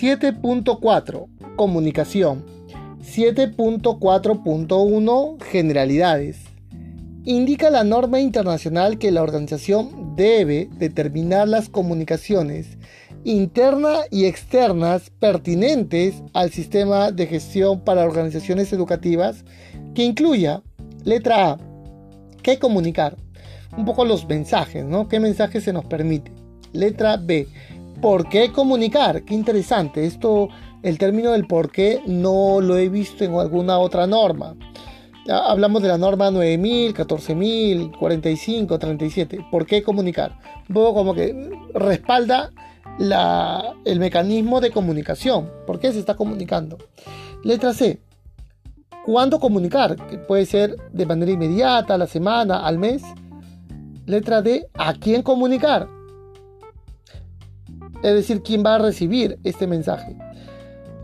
7.4 Comunicación. 7.4.1 Generalidades. Indica la norma internacional que la organización debe determinar las comunicaciones internas y externas pertinentes al sistema de gestión para organizaciones educativas que incluya, letra A, qué comunicar, un poco los mensajes, ¿no? ¿Qué mensajes se nos permite? Letra B, ¿por qué comunicar? Qué interesante, esto, el término del por qué no lo he visto en alguna otra norma. Hablamos de la norma 9000, 14000, 45, 37. ¿Por qué comunicar? Un poco como que respalda el mecanismo de comunicación. ¿Por qué se está comunicando? Letra C. ¿Cuándo comunicar? Que puede ser de manera inmediata, a la semana, al mes. Letra D. ¿A quién comunicar? Es decir, quién va a recibir este mensaje.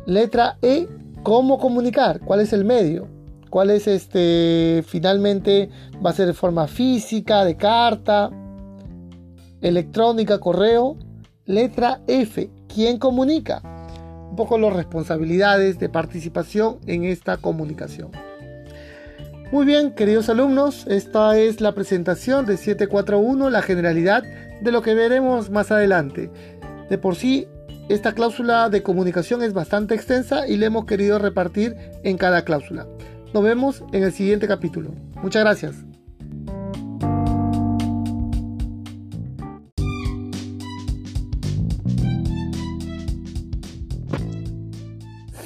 Letra E. ¿Cómo comunicar? ¿Cuál es el medio? ¿Cuál es este? Finalmente va a ser de forma física, de carta, electrónica, correo. Letra F. ¿Quién comunica? Un poco las responsabilidades de participación en esta comunicación. Muy bien, queridos alumnos, esta es la presentación de 741, la generalidad de lo que veremos más adelante. De por sí, esta cláusula de comunicación es bastante extensa y le hemos querido repartir en cada cláusula. Nos vemos en el siguiente capítulo. Muchas gracias.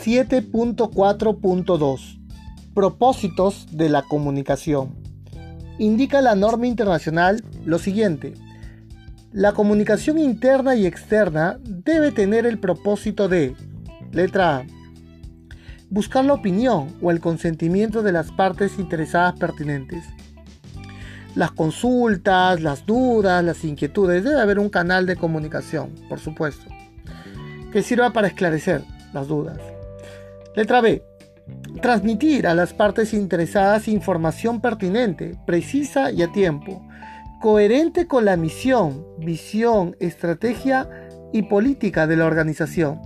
...7.4.2... Propósitos de la comunicación. Indica la norma internacional lo siguiente. La comunicación interna y externa debe tener el propósito de, letra A, buscar la opinión o el consentimiento de las partes interesadas pertinentes. Las consultas, las dudas, las inquietudes, debe haber un canal de comunicación, por supuesto, que sirva para esclarecer las dudas. Letra B. Transmitir a las partes interesadas información pertinente, precisa y a tiempo, coherente con la misión, visión, estrategia y política de la organización.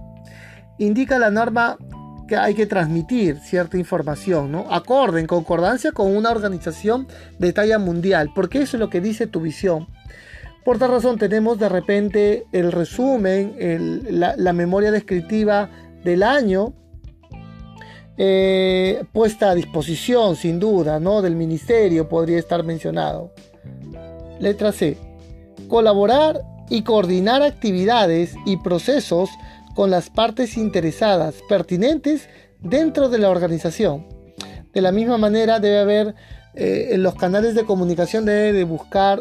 Indica la norma que hay que transmitir cierta información, ¿no? Acorde, en concordancia con una organización de talla mundial, porque eso es lo que dice tu visión. Por tal razón tenemos de repente el resumen, la, memoria descriptiva del año, eh, puesta a disposición, sin duda, ¿no? Del ministerio podría estar mencionado. Letra C. Colaborar y coordinar actividades y procesos con las partes interesadas pertinentes dentro de la organización. De la misma manera debe haber eh, en los canales de comunicación debe de buscar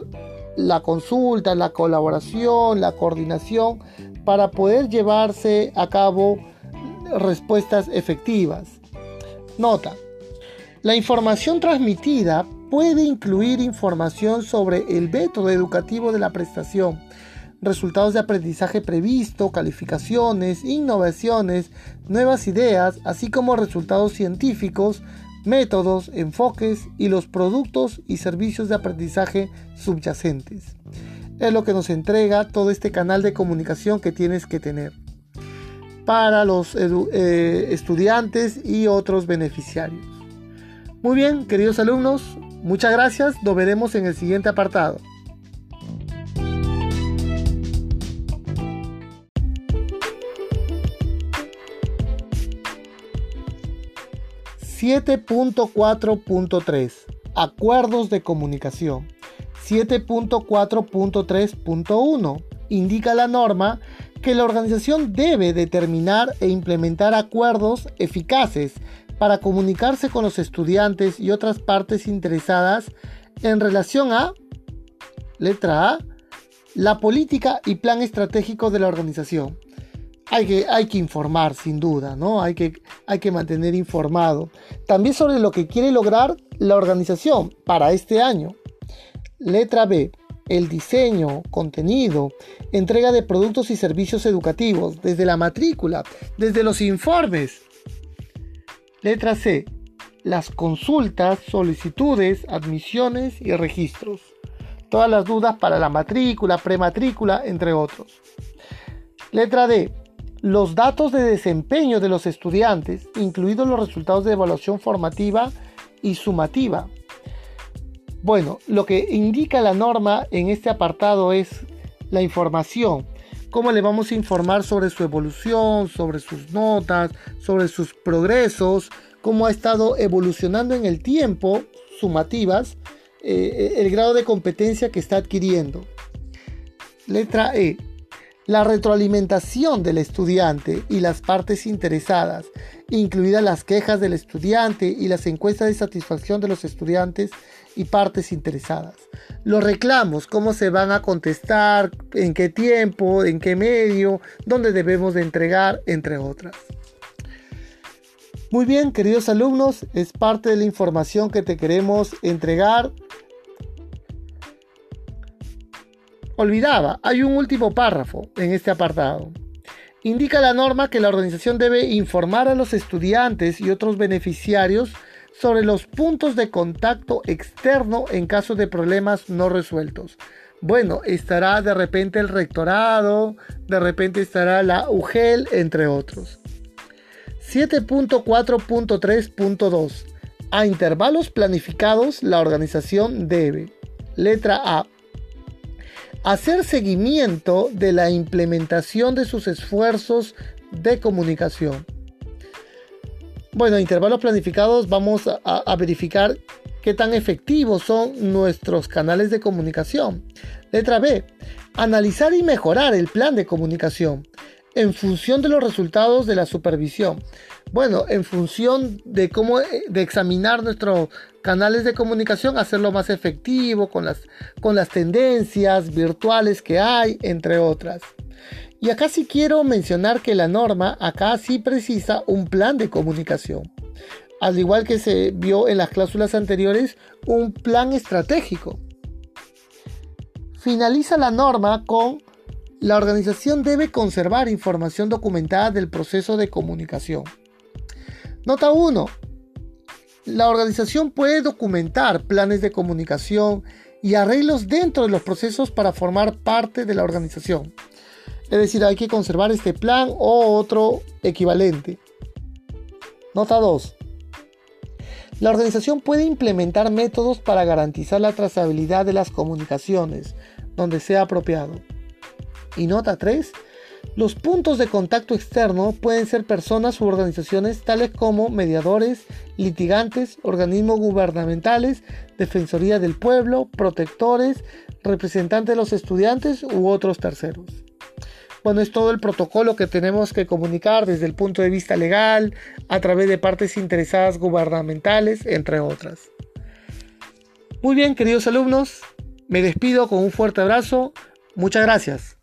la consulta, la colaboración, la coordinación para poder llevarse a cabo respuestas efectivas. Nota. La información transmitida puede incluir información sobre el método educativo de la prestación, resultados de aprendizaje previsto, calificaciones, innovaciones, nuevas ideas, así como resultados científicos, métodos, enfoques y los productos y servicios de aprendizaje subyacentes. Es lo que nos entrega todo este canal de comunicación que tienes que tener para los eh, estudiantes y otros beneficiarios. Muy bien, queridos alumnos, muchas gracias, nos veremos en el siguiente apartado. 7.4.3 Acuerdos de comunicación. 7.4.3.1 indica la norma que la organización debe determinar e implementar acuerdos eficaces para comunicarse con los estudiantes y otras partes interesadas en relación a, letra A, la política y plan estratégico de la organización hay que, hay que informar sin duda, ¿no? Hay que, hay que mantener informado. También sobre lo que quiere lograr la organización para este año. Letra B. El diseño, contenido, entrega de productos y servicios educativos, desde la matrícula, desde los informes. Letra C. Las consultas, solicitudes, admisiones y registros. Todas las dudas para la matrícula, prematrícula, entre otros. Letra D los datos de desempeño de los estudiantes, incluidos los resultados de evaluación formativa y sumativa. Bueno, lo que indica la norma en este apartado es la información. Cómo le vamos a informar sobre su evolución, sobre sus notas, sobre sus progresos, cómo ha estado evolucionando en el tiempo, sumativas, eh, el grado de competencia que está adquiriendo. Letra E. La retroalimentación del estudiante y las partes interesadas, incluidas las quejas del estudiante y las encuestas de satisfacción de los estudiantes y partes interesadas. Los reclamos, cómo se van a contestar, en qué tiempo, en qué medio, dónde debemos de entregar, entre otras. Muy bien, queridos alumnos, es parte de la información que te queremos entregar olvidaba, hay un último párrafo en este apartado. Indica la norma que la organización debe informar a los estudiantes y otros beneficiarios sobre los puntos de contacto externo en caso de problemas no resueltos. Bueno, estará de repente el rectorado, de repente estará la UGEL, entre otros. 7.4.3.2. A intervalos planificados, la organización debe. Letra A hacer seguimiento de la implementación de sus esfuerzos de comunicación. Bueno, intervalos planificados vamos a, verificar qué tan efectivos son nuestros canales de comunicación. Letra B, analizar y mejorar el plan de comunicación en función de los resultados de la supervisión. Bueno, en función de cómo eh, de examinar nuestros canales de comunicación, hacerlo más efectivo con las, con las tendencias virtuales que hay, entre otras. Y acá sí quiero mencionar que la norma acá sí precisa un plan de comunicación. Al igual que se vio en las cláusulas anteriores, un plan estratégico. Finaliza la norma con la organización debe conservar información documentada del proceso de comunicación. Nota 1. La organización puede documentar planes de comunicación y arreglos dentro de los procesos para formar parte de la organización. Es decir, hay que conservar este plan o otro equivalente. Nota 2. La organización puede implementar métodos para garantizar la trazabilidad de las comunicaciones, donde sea apropiado. Y nota 3. Los puntos de contacto externo pueden ser personas u organizaciones tales como mediadores, litigantes, organismos gubernamentales, defensoría del pueblo, protectores, representantes de los estudiantes u otros terceros. Bueno, es todo el protocolo que tenemos que comunicar desde el punto de vista legal, a través de partes interesadas gubernamentales, entre otras. Muy bien, queridos alumnos, me despido con un fuerte abrazo. Muchas gracias.